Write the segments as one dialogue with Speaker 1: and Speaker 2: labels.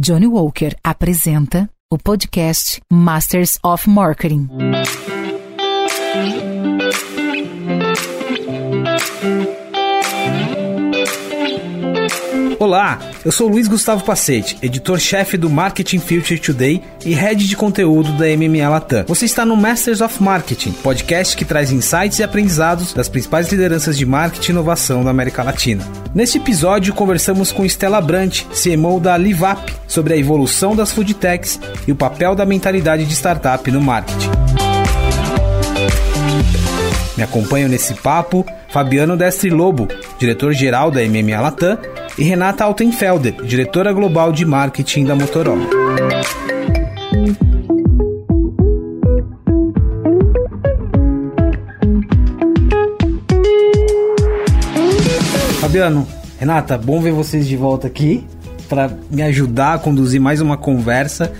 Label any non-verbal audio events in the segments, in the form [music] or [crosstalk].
Speaker 1: Johnny Walker apresenta o podcast Masters of Marketing.
Speaker 2: Olá, eu sou Luiz Gustavo Pacete, editor-chefe do Marketing Future Today e head de conteúdo da MMA Latam. Você está no Masters of Marketing, podcast que traz insights e aprendizados das principais lideranças de marketing e inovação da América Latina. Neste episódio, conversamos com Stella Brant, CMO da Livap, sobre a evolução das food techs e o papel da mentalidade de startup no marketing. Me acompanham nesse papo Fabiano Destre Lobo, diretor-geral da MMA Latam, e Renata Altenfelder, diretora global de marketing da Motorola. Fabiano, Renata, bom ver vocês de volta aqui para me ajudar a conduzir mais uma conversa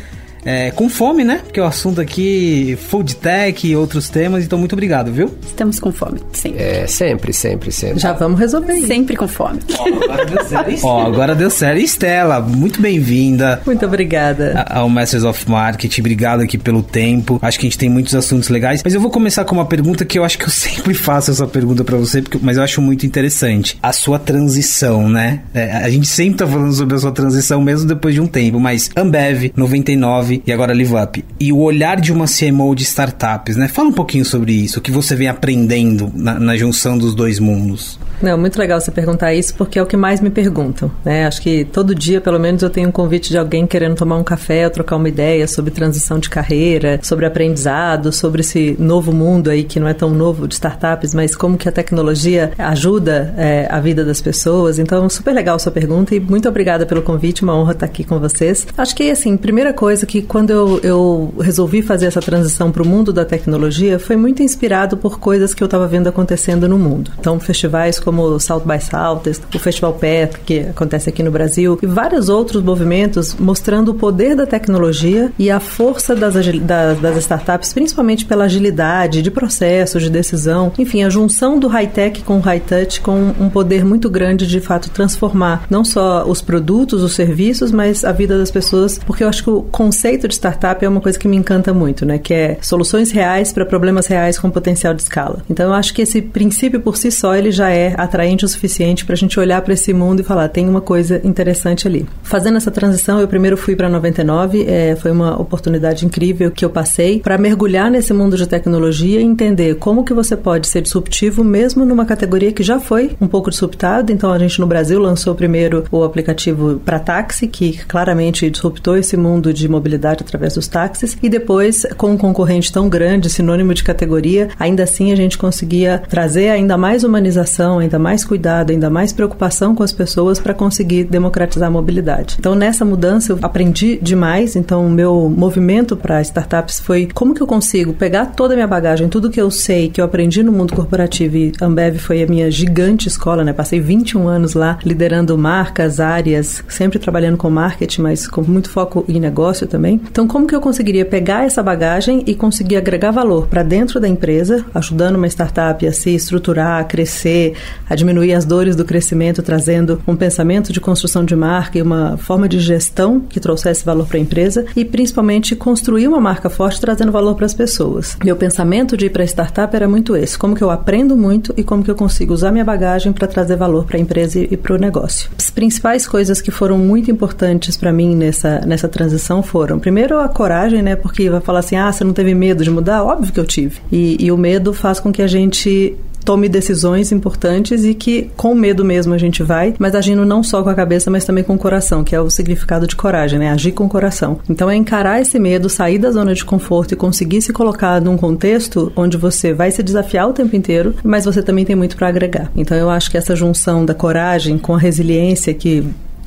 Speaker 2: é, com fome, né? Porque o assunto aqui, food tech e outros temas, então muito obrigado, viu?
Speaker 3: Estamos com fome, sempre.
Speaker 4: É, sempre, sempre, sempre.
Speaker 3: Já vamos resolver. Sempre com fome.
Speaker 2: Ó, agora deu certo. Ó, agora deu certo. Estela, muito bem-vinda.
Speaker 3: Muito obrigada.
Speaker 2: Ao Masters of Marketing, obrigado aqui pelo tempo. Acho que a gente tem muitos assuntos legais, mas eu vou começar com uma pergunta que eu acho que eu [laughs] sempre faço essa pergunta para você, porque, mas eu acho muito interessante. A sua transição, né? É, a gente sempre tá falando sobre a sua transição, mesmo depois de um tempo, mas Ambev, 99, e agora Live Up. E o olhar de uma CMO de startups, né? Fala um pouquinho sobre isso, o que você vem aprendendo na, na junção dos dois mundos.
Speaker 3: Não, muito legal você perguntar isso, porque é o que mais me perguntam, né? Acho que todo dia, pelo menos, eu tenho um convite de alguém querendo tomar um café trocar uma ideia sobre transição de carreira, sobre aprendizado, sobre esse novo mundo aí que não é tão novo de startups, mas como que a tecnologia ajuda é, a vida das pessoas. Então, super legal sua pergunta e muito obrigada pelo convite, uma honra estar aqui com vocês. Acho que, assim, primeira coisa que quando eu, eu resolvi fazer essa transição para o mundo da tecnologia, foi muito inspirado por coisas que eu estava vendo acontecendo no mundo. Então, festivais como o South by Southwest, o Festival PET, que acontece aqui no Brasil, e vários outros movimentos mostrando o poder da tecnologia e a força das, das, das startups, principalmente pela agilidade de processo, de decisão, enfim, a junção do high-tech com o high-touch com um poder muito grande de fato transformar não só os produtos, os serviços, mas a vida das pessoas, porque eu acho que o conceito de startup é uma coisa que me encanta muito, né? Que é soluções reais para problemas reais com potencial de escala. Então eu acho que esse princípio por si só ele já é atraente o suficiente para a gente olhar para esse mundo e falar tem uma coisa interessante ali. Fazendo essa transição, eu primeiro fui para 99, é, foi uma oportunidade incrível que eu passei para mergulhar nesse mundo de tecnologia e entender como que você pode ser disruptivo mesmo numa categoria que já foi um pouco disruptada. Então a gente no Brasil lançou primeiro o aplicativo para táxi, que claramente disruptou esse mundo de mobilidade através dos táxis, e depois com um concorrente tão grande, sinônimo de categoria, ainda assim a gente conseguia trazer ainda mais humanização, ainda mais cuidado, ainda mais preocupação com as pessoas para conseguir democratizar a mobilidade. Então, nessa mudança, eu aprendi demais. Então, o meu movimento para startups foi como que eu consigo pegar toda a minha bagagem, tudo que eu sei, que eu aprendi no mundo corporativo, e Ambev foi a minha gigante escola, né? Passei 21 anos lá liderando marcas, áreas, sempre trabalhando com marketing, mas com muito foco em negócio também. Então, como que eu conseguiria pegar essa bagagem e conseguir agregar valor para dentro da empresa, ajudando uma startup a se estruturar, a crescer, a diminuir as dores do crescimento, trazendo um pensamento de construção de marca e uma forma de gestão que trouxesse valor para a empresa e principalmente construir uma marca forte trazendo valor para as pessoas. Meu pensamento de ir para a startup era muito esse: como que eu aprendo muito e como que eu consigo usar minha bagagem para trazer valor para a empresa e para o negócio. As principais coisas que foram muito importantes para mim nessa, nessa transição foram, primeiro, a coragem, né? Porque vai falar assim: ah, você não teve medo de mudar? Óbvio que eu tive. E, e o medo faz com que a gente tome decisões importantes e que com medo mesmo a gente vai, mas agindo não só com a cabeça, mas também com o coração, que é o significado de coragem, né? Agir com o coração. Então é encarar esse medo, sair da zona de conforto e conseguir se colocar num contexto onde você vai se desafiar o tempo inteiro, mas você também tem muito para agregar. Então eu acho que essa junção da coragem com a resiliência que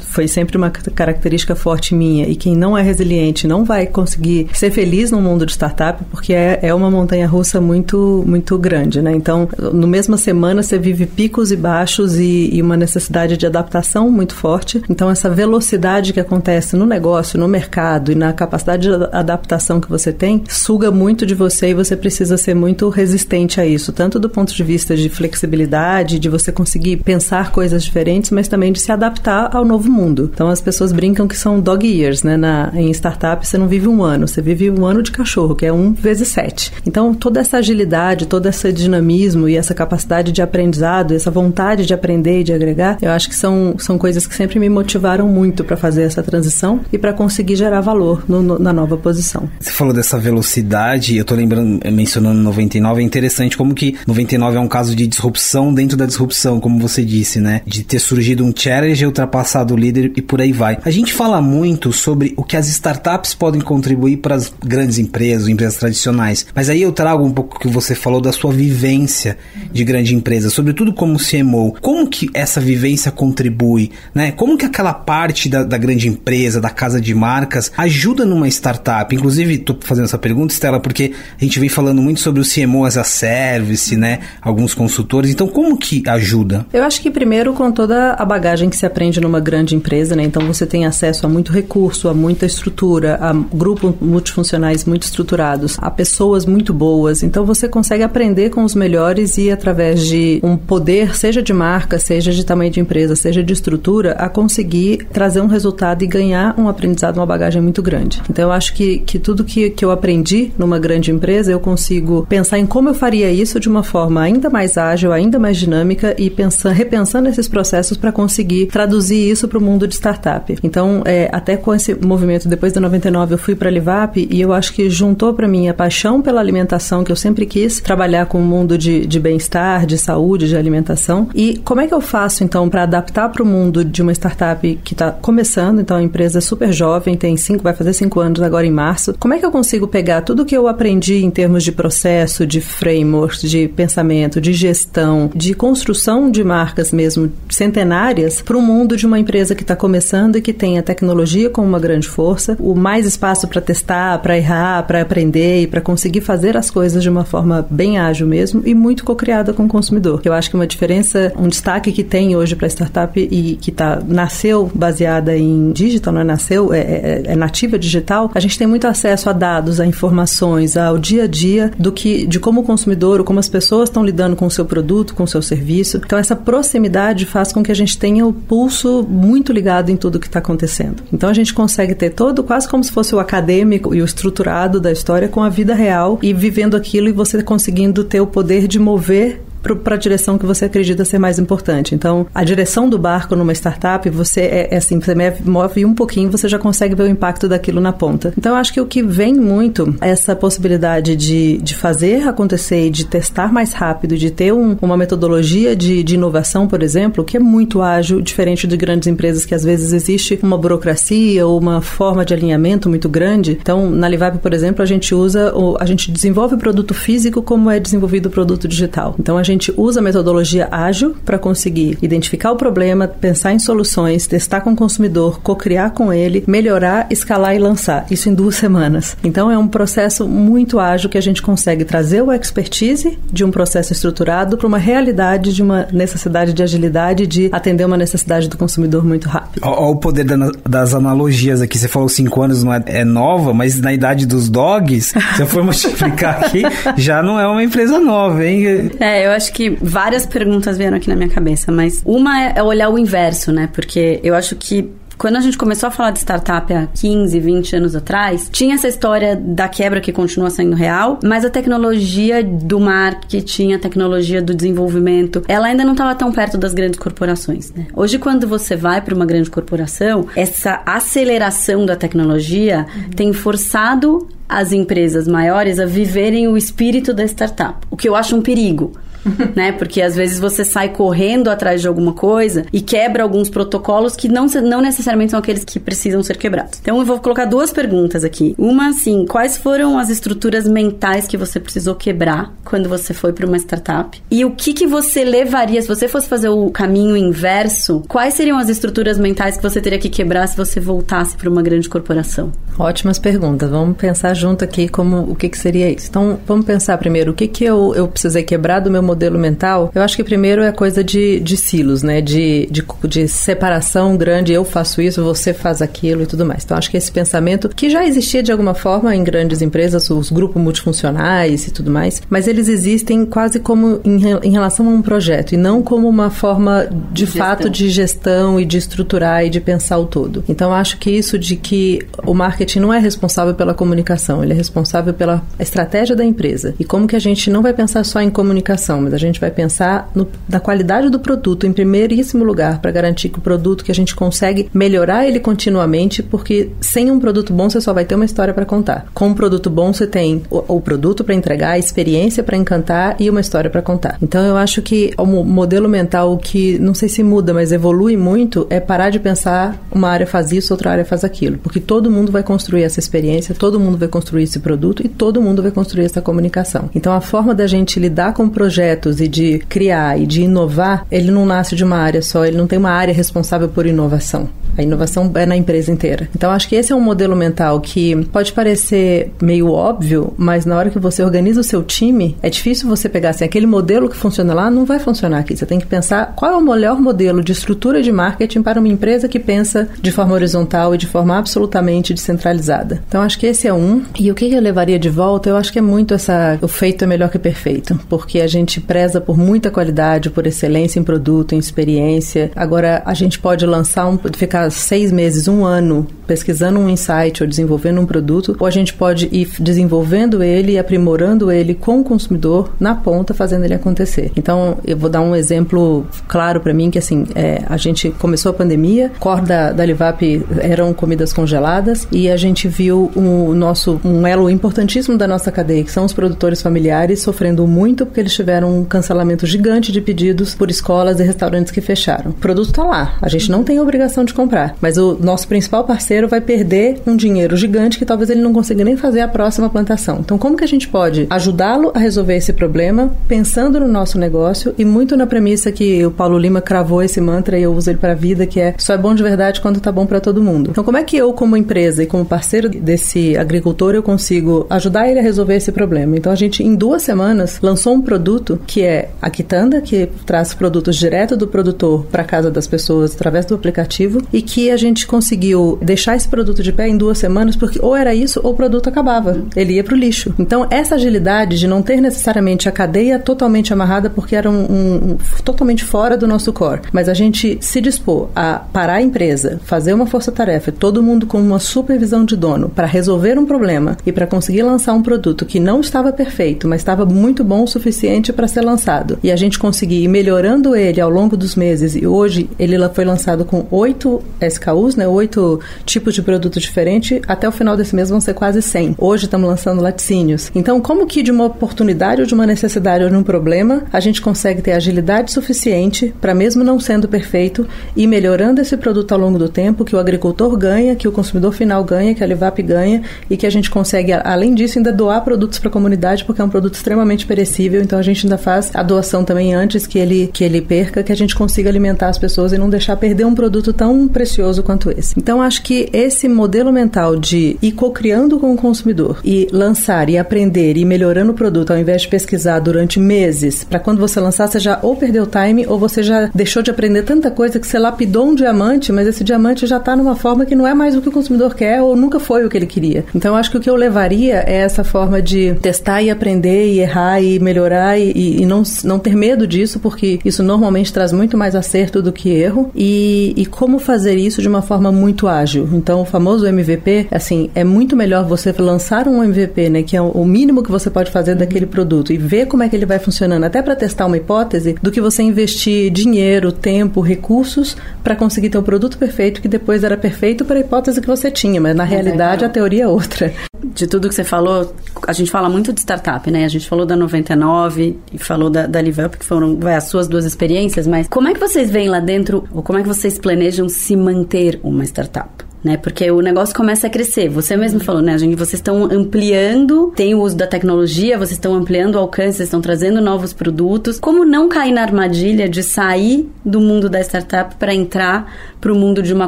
Speaker 3: foi sempre uma característica forte minha. E quem não é resiliente não vai conseguir ser feliz no mundo de startup, porque é, é uma montanha russa muito, muito grande, né? Então, no mesma semana você vive picos e baixos e, e uma necessidade de adaptação muito forte. Então, essa velocidade que acontece no negócio, no mercado e na capacidade de adaptação que você tem, suga muito de você e você precisa ser muito resistente a isso, tanto do ponto de vista de flexibilidade, de você conseguir pensar coisas diferentes, mas também de se adaptar ao novo mundo. Então as pessoas brincam que são dog years, né? Na, em startup você não vive um ano, você vive um ano de cachorro, que é um vezes sete. Então toda essa agilidade, todo esse dinamismo e essa capacidade de aprendizado, essa vontade de aprender e de agregar, eu acho que são, são coisas que sempre me motivaram muito para fazer essa transição e para conseguir gerar valor no, no, na nova posição.
Speaker 2: Você falou dessa velocidade, eu tô lembrando, mencionando 99, é interessante como que 99 é um caso de disrupção dentro da disrupção, como você disse, né? De ter surgido um challenge, ultrapassado líder e por aí vai. A gente fala muito sobre o que as startups podem contribuir para as grandes empresas, empresas tradicionais. Mas aí eu trago um pouco o que você falou da sua vivência de grande empresa, sobretudo como CMO. Como que essa vivência contribui, né? Como que aquela parte da, da grande empresa, da casa de marcas, ajuda numa startup? Inclusive, tô fazendo essa pergunta, Stella, porque a gente vem falando muito sobre o CMO as a service, né? Alguns consultores. Então, como que ajuda?
Speaker 3: Eu acho que primeiro com toda a bagagem que se aprende numa grande empresa, né? Então você tem acesso a muito recurso, a muita estrutura, a grupos multifuncionais muito estruturados, a pessoas muito boas. Então você consegue aprender com os melhores e através de um poder, seja de marca, seja de tamanho de empresa, seja de estrutura, a conseguir trazer um resultado e ganhar um aprendizado, uma bagagem muito grande. Então eu acho que, que tudo que, que eu aprendi numa grande empresa, eu consigo pensar em como eu faria isso de uma forma ainda mais ágil, ainda mais dinâmica e pensando, repensando esses processos para conseguir traduzir isso para o mundo de startup. Então, é, até com esse movimento, depois da 99, eu fui para a Livap e eu acho que juntou para mim a paixão pela alimentação, que eu sempre quis trabalhar com o mundo de, de bem-estar, de saúde, de alimentação. E como é que eu faço, então, para adaptar para o mundo de uma startup que está começando? Então, a empresa é super jovem, tem cinco, vai fazer cinco anos agora em março. Como é que eu consigo pegar tudo que eu aprendi em termos de processo, de frameworks, de pensamento, de gestão, de construção de marcas mesmo centenárias para o mundo de uma empresa que está começando e que tem a tecnologia como uma grande força, o mais espaço para testar, para errar, para aprender e para conseguir fazer as coisas de uma forma bem ágil mesmo e muito co-criada com o consumidor. Eu acho que uma diferença, um destaque que tem hoje para a startup e que tá, nasceu baseada em digital, não é nasceu, é, é, é nativa digital, a gente tem muito acesso a dados, a informações, ao dia a dia do que, de como o consumidor ou como as pessoas estão lidando com o seu produto, com o seu serviço. Então essa proximidade faz com que a gente tenha o pulso muito ligado em tudo que está acontecendo. Então a gente consegue ter todo, quase como se fosse o acadêmico e o estruturado da história com a vida real e vivendo aquilo e você conseguindo ter o poder de mover para a direção que você acredita ser mais importante. Então, a direção do barco numa startup, você é, é assim, você move um pouquinho, você já consegue ver o impacto daquilo na ponta. Então, acho que o que vem muito é essa possibilidade de, de fazer acontecer e de testar mais rápido, de ter um, uma metodologia de, de inovação, por exemplo, que é muito ágil, diferente de grandes empresas que às vezes existe uma burocracia ou uma forma de alinhamento muito grande. Então, na Livap, por exemplo, a gente usa, a gente desenvolve o produto físico como é desenvolvido o produto digital. Então, a gente usa a metodologia ágil para conseguir identificar o problema, pensar em soluções, testar com o consumidor, co-criar com ele, melhorar, escalar e lançar. Isso em duas semanas. Então é um processo muito ágil que a gente consegue trazer o expertise de um processo estruturado para uma realidade de uma necessidade de agilidade de atender uma necessidade do consumidor muito rápido.
Speaker 2: Olha o poder das analogias aqui. Você falou cinco anos não é, é nova, mas na idade dos dogs, se eu for multiplicar aqui, [laughs] já não é uma empresa nova, hein?
Speaker 4: É, eu acho acho que várias perguntas vieram aqui na minha cabeça, mas uma é olhar o inverso, né? Porque eu acho que quando a gente começou a falar de startup há 15, 20 anos atrás, tinha essa história da quebra que continua sendo real, mas a tecnologia do marketing, a tecnologia do desenvolvimento, ela ainda não estava tão perto das grandes corporações. Né? Hoje, quando você vai para uma grande corporação, essa aceleração da tecnologia uhum. tem forçado as empresas maiores a viverem o espírito da startup, o que eu acho um perigo. [laughs] né? Porque às vezes você sai correndo atrás de alguma coisa e quebra alguns protocolos que não, não necessariamente são aqueles que precisam ser quebrados. Então eu vou colocar duas perguntas aqui. Uma, assim, quais foram as estruturas mentais que você precisou quebrar quando você foi para uma startup? E o que que você levaria, se você fosse fazer o caminho inverso, quais seriam as estruturas mentais que você teria que quebrar se você voltasse para uma grande corporação?
Speaker 3: Ótimas perguntas. Vamos pensar junto aqui como o que, que seria isso. Então, vamos pensar primeiro o que que eu, eu precisei quebrar do meu modelo mental, eu acho que primeiro é coisa de, de silos, né? De, de, de separação grande, eu faço isso, você faz aquilo e tudo mais. Então, acho que esse pensamento, que já existia de alguma forma em grandes empresas, os grupos multifuncionais e tudo mais, mas eles existem quase como em, em relação a um projeto e não como uma forma de gestão. fato de gestão e de estruturar e de pensar o todo. Então, acho que isso de que o marketing não é responsável pela comunicação, ele é responsável pela estratégia da empresa. E como que a gente não vai pensar só em comunicação, mas a gente vai pensar no, na qualidade do produto em primeiríssimo lugar para garantir que o produto que a gente consegue melhorar ele continuamente, porque sem um produto bom você só vai ter uma história para contar. Com um produto bom você tem o, o produto para entregar, a experiência para encantar e uma história para contar. Então eu acho que o modelo mental que não sei se muda, mas evolui muito é parar de pensar uma área faz isso, outra área faz aquilo, porque todo mundo vai construir essa experiência, todo mundo vai construir esse produto e todo mundo vai construir essa comunicação. Então a forma da gente lidar com projetos e de criar e de inovar, ele não nasce de uma área só, ele não tem uma área responsável por inovação. A inovação é na empresa inteira. Então, acho que esse é um modelo mental que pode parecer meio óbvio, mas na hora que você organiza o seu time, é difícil você pegar assim, aquele modelo que funciona lá não vai funcionar aqui. Você tem que pensar qual é o melhor modelo de estrutura de marketing para uma empresa que pensa de forma horizontal e de forma absolutamente descentralizada. Então, acho que esse é um. E o que eu levaria de volta, eu acho que é muito essa. O feito é melhor que perfeito, porque a gente preza por muita qualidade, por excelência em produto, em experiência. Agora, a gente pode lançar um. ficar seis meses, um ano pesquisando um insight ou desenvolvendo um produto, ou a gente pode ir desenvolvendo ele e aprimorando ele com o consumidor na ponta, fazendo ele acontecer. Então, eu vou dar um exemplo claro para mim que assim, é, a gente começou a pandemia, core da, Livap eram comidas congeladas e a gente viu o nosso um elo importantíssimo da nossa cadeia, que são os produtores familiares sofrendo muito porque eles tiveram um cancelamento gigante de pedidos por escolas e restaurantes que fecharam. O produto está lá, a gente não tem obrigação de comprar. Mas o nosso principal parceiro vai perder um dinheiro gigante que talvez ele não consiga nem fazer a próxima plantação. Então, como que a gente pode ajudá-lo a resolver esse problema pensando no nosso negócio e muito na premissa que o Paulo Lima cravou esse mantra e eu uso ele para a vida, que é só é bom de verdade quando tá bom para todo mundo. Então, como é que eu, como empresa e como parceiro desse agricultor, eu consigo ajudar ele a resolver esse problema? Então, a gente, em duas semanas, lançou um produto que é a Quitanda, que traz produtos direto do produtor para casa das pessoas através do aplicativo e que a gente conseguiu deixar esse produto de pé em duas semanas, porque ou era isso ou o produto acabava. Ele ia para o lixo. Então, essa agilidade de não ter necessariamente a cadeia totalmente amarrada, porque era um, um, totalmente fora do nosso core, mas a gente se dispor a parar a empresa, fazer uma força-tarefa, todo mundo com uma supervisão de dono para resolver um problema e para conseguir lançar um produto que não estava perfeito, mas estava muito bom o suficiente para ser lançado. E a gente conseguir ir melhorando ele ao longo dos meses. E hoje ele foi lançado com oito SKUs, né, oito tipos de produto diferente. Até o final desse mês vão ser quase 100. Hoje estamos lançando laticínios. Então, como que de uma oportunidade ou de uma necessidade ou de um problema, a gente consegue ter agilidade suficiente para mesmo não sendo perfeito e melhorando esse produto ao longo do tempo, que o agricultor ganha, que o consumidor final ganha, que a Livap ganha e que a gente consegue, além disso, ainda doar produtos para a comunidade, porque é um produto extremamente perecível, então a gente ainda faz a doação também antes que ele, que ele perca, que a gente consiga alimentar as pessoas e não deixar perder um produto tão precioso quanto esse. Então, acho que esse modelo mental de ir co-criando com o consumidor e lançar e aprender e melhorando o produto ao invés de pesquisar durante meses, para quando você lançar, você já ou perdeu time ou você já deixou de aprender tanta coisa que você lapidou um diamante, mas esse diamante já está numa forma que não é mais o que o consumidor quer ou nunca foi o que ele queria. Então, acho que o que eu levaria é essa forma de testar e aprender e errar e melhorar e, e não, não ter medo disso, porque isso normalmente traz muito mais acerto do que erro. E, e como fazer isso de uma forma muito ágil. Então, o famoso MVP, assim, é muito melhor você lançar um MVP, né, que é o mínimo que você pode fazer daquele produto e ver como é que ele vai funcionando, até para testar uma hipótese, do que você investir dinheiro, tempo, recursos para conseguir ter o produto perfeito que depois era perfeito para a hipótese que você tinha, mas na realidade a teoria é outra.
Speaker 4: De tudo que você falou, a gente fala muito de startup, né? A gente falou da 99 e falou da, da LiveUp, que foram vai, as suas duas experiências, mas como é que vocês veem lá dentro, ou como é que vocês planejam se manter uma startup? Né? Porque o negócio começa a crescer. Você mesmo falou, né, gente? Vocês estão ampliando, tem o uso da tecnologia, vocês estão ampliando o alcance, vocês estão trazendo novos produtos. Como não cair na armadilha de sair do mundo da startup para entrar para o mundo de uma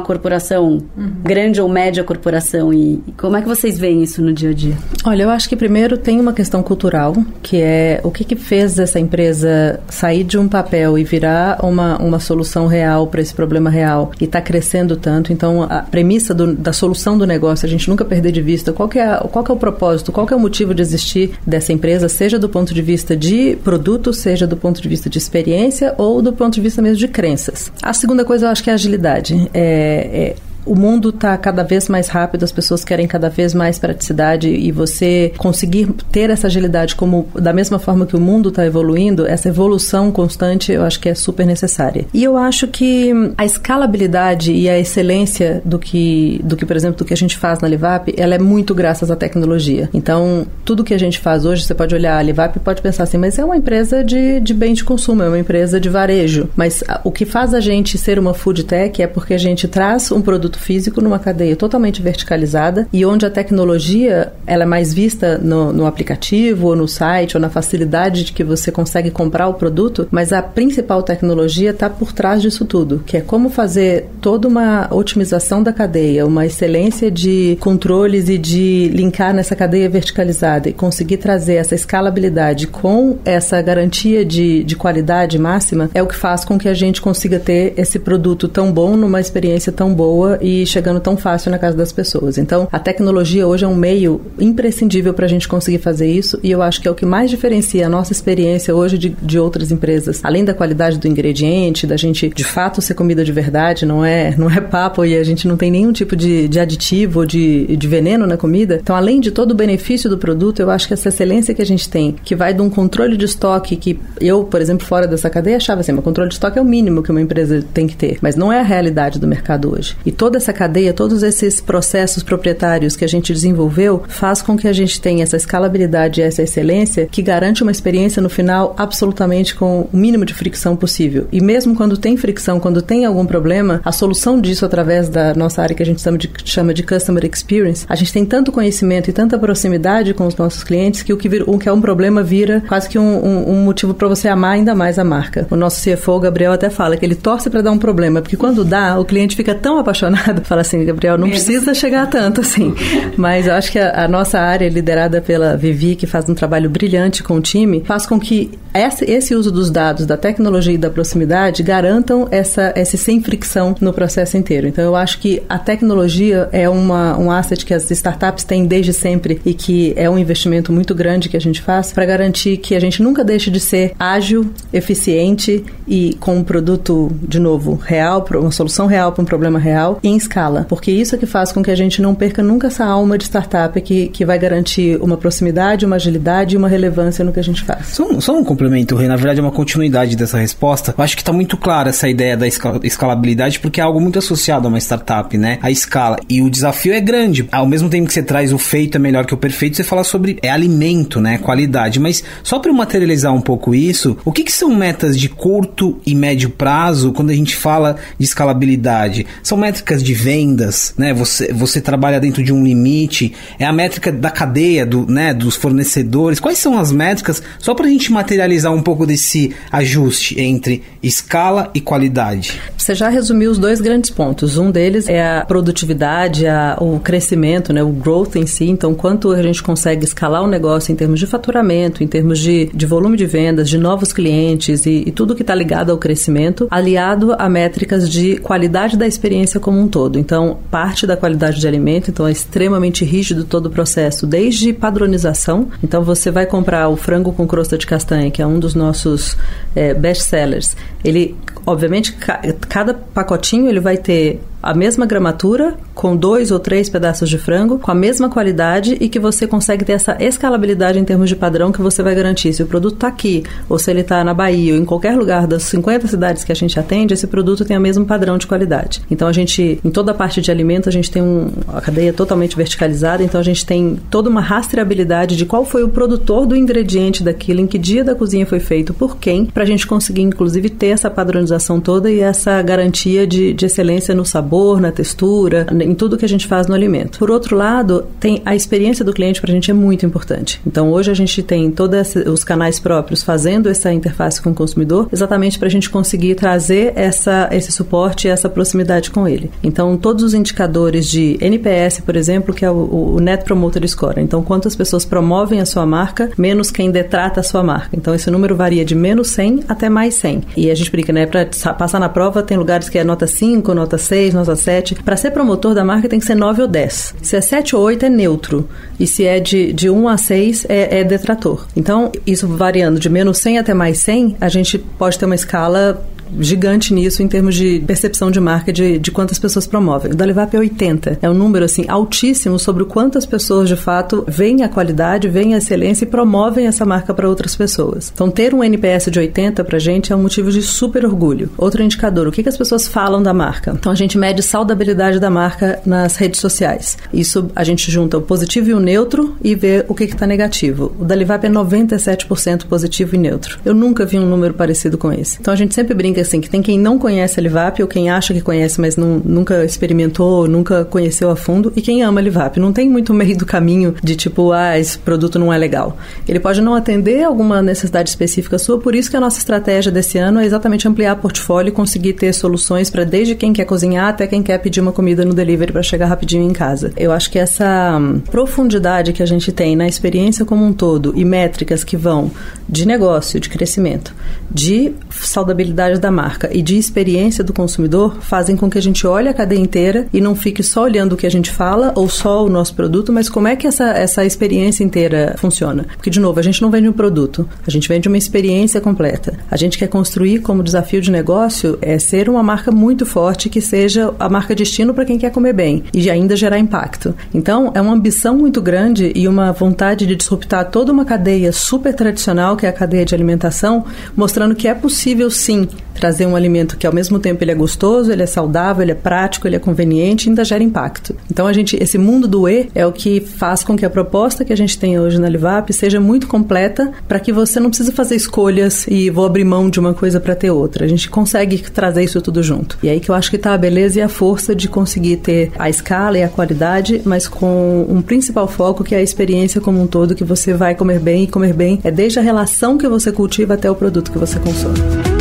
Speaker 4: corporação uhum. grande ou média corporação? E como é que vocês veem isso no dia a dia?
Speaker 3: Olha, eu acho que primeiro tem uma questão cultural, que é o que, que fez essa empresa sair de um papel e virar uma, uma solução real para esse problema real e está crescendo tanto. Então, a premissa do, da solução do negócio, a gente nunca perder de vista qual, que é, qual que é o propósito, qual que é o motivo de existir dessa empresa, seja do ponto de vista de produto, seja do ponto de vista de experiência ou do ponto de vista mesmo de crenças. A segunda coisa eu acho que é a agilidade. É, é, o mundo está cada vez mais rápido, as pessoas querem cada vez mais praticidade e você conseguir ter essa agilidade como da mesma forma que o mundo está evoluindo, essa evolução constante, eu acho que é super necessária. E eu acho que a escalabilidade e a excelência do que, do que por exemplo, do que a gente faz na Livap, ela é muito graças à tecnologia. Então, tudo que a gente faz hoje, você pode olhar a Livap e pode pensar assim, mas é uma empresa de, de bem de consumo, é uma empresa de varejo. Mas o que faz a gente ser uma food tech é porque a gente traz um produto produto físico numa cadeia totalmente verticalizada e onde a tecnologia ela é mais vista no, no aplicativo ou no site ou na facilidade de que você consegue comprar o produto, mas a principal tecnologia está por trás disso tudo, que é como fazer toda uma otimização da cadeia, uma excelência de controles e de linkar nessa cadeia verticalizada e conseguir trazer essa escalabilidade com essa garantia de, de qualidade máxima é o que faz com que a gente consiga ter esse produto tão bom numa experiência tão boa e chegando tão fácil na casa das pessoas. Então, a tecnologia hoje é um meio imprescindível para a gente conseguir fazer isso e eu acho que é o que mais diferencia a nossa experiência hoje de, de outras empresas. Além da qualidade do ingrediente, da gente de fato ser comida de verdade, não é, não é papo e a gente não tem nenhum tipo de, de aditivo ou de, de veneno na comida. Então, além de todo o benefício do produto, eu acho que essa excelência que a gente tem, que vai de um controle de estoque que eu, por exemplo, fora dessa cadeia, achava assim, o controle de estoque é o mínimo que uma empresa tem que ter, mas não é a realidade do mercado hoje. E toda essa cadeia, todos esses processos proprietários que a gente desenvolveu, faz com que a gente tenha essa escalabilidade e essa excelência que garante uma experiência no final absolutamente com o mínimo de fricção possível. E mesmo quando tem fricção, quando tem algum problema, a solução disso através da nossa área que a gente chama de, chama de Customer Experience, a gente tem tanto conhecimento e tanta proximidade com os nossos clientes que o que, vir, o que é um problema vira quase que um, um, um motivo para você amar ainda mais a marca. O nosso CFO, Gabriel, até fala que ele torce para dar um problema, porque quando dá, o cliente fica tão apaixonado fala assim, Gabriel, não precisa chegar tanto assim. Mas eu acho que a, a, nossa área, liderada pela Vivi, que faz um trabalho brilhante com o time, faz com que esse, esse uso dos dados, da tecnologia e da proximidade garantam essa, essa sem fricção no processo inteiro. Então eu acho que a tecnologia é uma, um asset que as startups têm desde sempre e que é um investimento muito grande que a gente faz para garantir que a gente nunca deixe de ser ágil, eficiente e com um produto, de novo, real, uma solução real para um problema real em escala, porque isso é que faz com que a gente não perca nunca essa alma de startup que, que vai garantir uma proximidade, uma agilidade e uma relevância no que a gente faz.
Speaker 2: Só, só um complemento, Rê, na verdade é uma continuidade dessa resposta. Eu acho que está muito clara essa ideia da escalabilidade, porque é algo muito associado a uma startup, né? A escala. E o desafio é grande. Ao mesmo tempo que você traz o feito é melhor que o perfeito, você fala sobre é alimento, né? Qualidade. Mas só para materializar um pouco isso, o que, que são metas de curto e médio prazo quando a gente fala de escalabilidade? São métricas métricas de vendas, né? Você, você trabalha dentro de um limite, é a métrica da cadeia, do, né, dos fornecedores. Quais são as métricas? Só para a gente materializar um pouco desse ajuste entre escala e qualidade.
Speaker 3: Você já resumiu os dois grandes pontos. Um deles é a produtividade, a, o crescimento, né, o growth em si. Então, quanto a gente consegue escalar o negócio em termos de faturamento, em termos de, de volume de vendas, de novos clientes e, e tudo que está ligado ao crescimento, aliado a métricas de qualidade da experiência como um todo. Então, parte da qualidade de alimento, então é extremamente rígido todo o processo, desde padronização. Então, você vai comprar o frango com crosta de castanha, que é um dos nossos é, best sellers. Ele, obviamente, ca cada pacotinho ele vai ter a mesma gramatura, com dois ou três pedaços de frango, com a mesma qualidade e que você consegue ter essa escalabilidade em termos de padrão que você vai garantir. Se o produto está aqui, ou se ele está na Bahia, ou em qualquer lugar das 50 cidades que a gente atende, esse produto tem o mesmo padrão de qualidade. Então a gente, em toda a parte de alimento, a gente tem um, cadeia totalmente verticalizada, então a gente tem toda uma rastreabilidade de qual foi o produtor do ingrediente daquilo, em que dia da cozinha foi feito, por quem, para a gente conseguir, inclusive, ter essa padronização toda e essa garantia de, de excelência no sabor sabor, na textura, em tudo que a gente faz no alimento. Por outro lado, tem a experiência do cliente para a gente é muito importante. Então, hoje a gente tem todos os canais próprios fazendo essa interface com o consumidor, exatamente para a gente conseguir trazer essa, esse suporte e essa proximidade com ele. Então, todos os indicadores de NPS, por exemplo, que é o, o Net Promoter Score. Então, quantas pessoas promovem a sua marca, menos quem detrata a sua marca. Então, esse número varia de menos 100 até mais 100. E a gente brinca, né? Para passar na prova, tem lugares que é nota 5, nota 6, nota 7. Para ser promotor da marca, tem que ser 9 ou 10. Se é 7 ou 8, é neutro. E se é de, de 1 a 6, é, é detrator. Então, isso variando de menos 100 até mais 100, a gente pode ter uma escala gigante nisso em termos de percepção de marca de, de quantas pessoas promovem. O da Levap é 80. É um número assim altíssimo sobre o quantas pessoas de fato veem a qualidade, veem a excelência e promovem essa marca para outras pessoas. Então ter um NPS de 80 pra gente é um motivo de super orgulho. Outro indicador, o que, que as pessoas falam da marca? Então a gente mede saudabilidade da marca nas redes sociais. Isso a gente junta o positivo e o neutro e vê o que está negativo. O da Livap é 97% positivo e neutro. Eu nunca vi um número parecido com esse. Então a gente sempre brinca assim, que tem quem não conhece a Livap ou quem acha que conhece, mas não, nunca experimentou, nunca conheceu a fundo, e quem ama a Livap. Não tem muito meio do caminho de tipo, ah, esse produto não é legal. Ele pode não atender alguma necessidade específica sua, por isso que a nossa estratégia desse ano é exatamente ampliar portfólio e conseguir ter soluções para desde quem quer cozinhar até quem quer pedir uma comida no delivery para chegar rapidinho em casa. Eu acho que essa hum, profundidade que a gente tem na experiência como um todo e métricas que vão de negócio, de crescimento, de saudabilidade da marca e de experiência do consumidor fazem com que a gente olhe a cadeia inteira e não fique só olhando o que a gente fala ou só o nosso produto, mas como é que essa, essa experiência inteira funciona. Porque, de novo, a gente não vende um produto, a gente vende uma experiência completa. A gente quer construir como desafio de negócio é ser uma marca muito forte que seja a marca destino para quem quer comer bem e ainda gerar impacto. Então, é uma ambição muito grande e uma vontade de disruptar toda uma cadeia super tradicional, que é a cadeia de alimentação, mostrando que é possível sim trazer um alimento que ao mesmo tempo ele é gostoso, ele é saudável, ele é prático, ele é conveniente e ainda gera impacto. Então a gente, esse mundo do E é o que faz com que a proposta que a gente tem hoje na Livap seja muito completa para que você não precise fazer escolhas e vou abrir mão de uma coisa para ter outra. A gente consegue trazer isso tudo junto. E aí que eu acho que está a beleza e a força de conseguir ter a escala e a qualidade, mas com um principal foco que é a experiência como um todo que você vai comer bem e comer bem é desde a relação que você cultiva até o produto que você consome.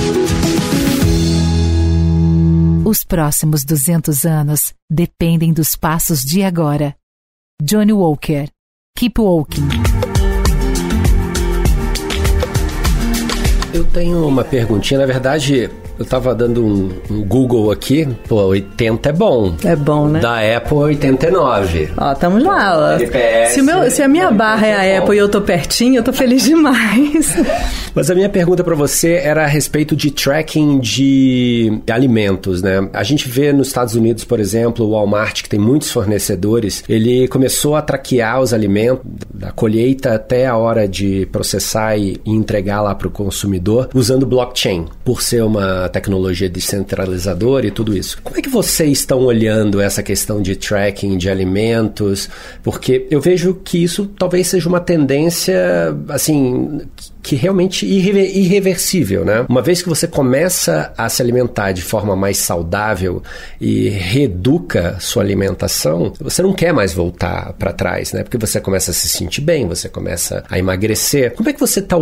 Speaker 1: Os próximos 200 anos dependem dos passos de agora. Johnny Walker. Keep Walking.
Speaker 5: Eu tenho uma perguntinha, na verdade, eu tava dando um, um, Google aqui, pô, 80 é bom.
Speaker 3: É bom, né?
Speaker 5: Da Apple, 89.
Speaker 3: Ó, tamo lá, ó. Se, meu, se a minha barra é a Apple e eu tô pertinho, eu tô feliz demais. [laughs]
Speaker 5: Mas a minha pergunta para você era a respeito de tracking de alimentos, né? A gente vê nos Estados Unidos, por exemplo, o Walmart, que tem muitos fornecedores, ele começou a traquear os alimentos da colheita até a hora de processar e entregar lá para o consumidor usando blockchain, por ser uma tecnologia descentralizadora e tudo isso. Como é que vocês estão olhando essa questão de tracking de alimentos? Porque eu vejo que isso talvez seja uma tendência, assim, que realmente irre irreversível, né? Uma vez que você começa a se alimentar de forma mais saudável e reeduca sua alimentação, você não quer mais voltar para trás, né? Porque você começa a se sentir bem, você começa a emagrecer. Como é que você está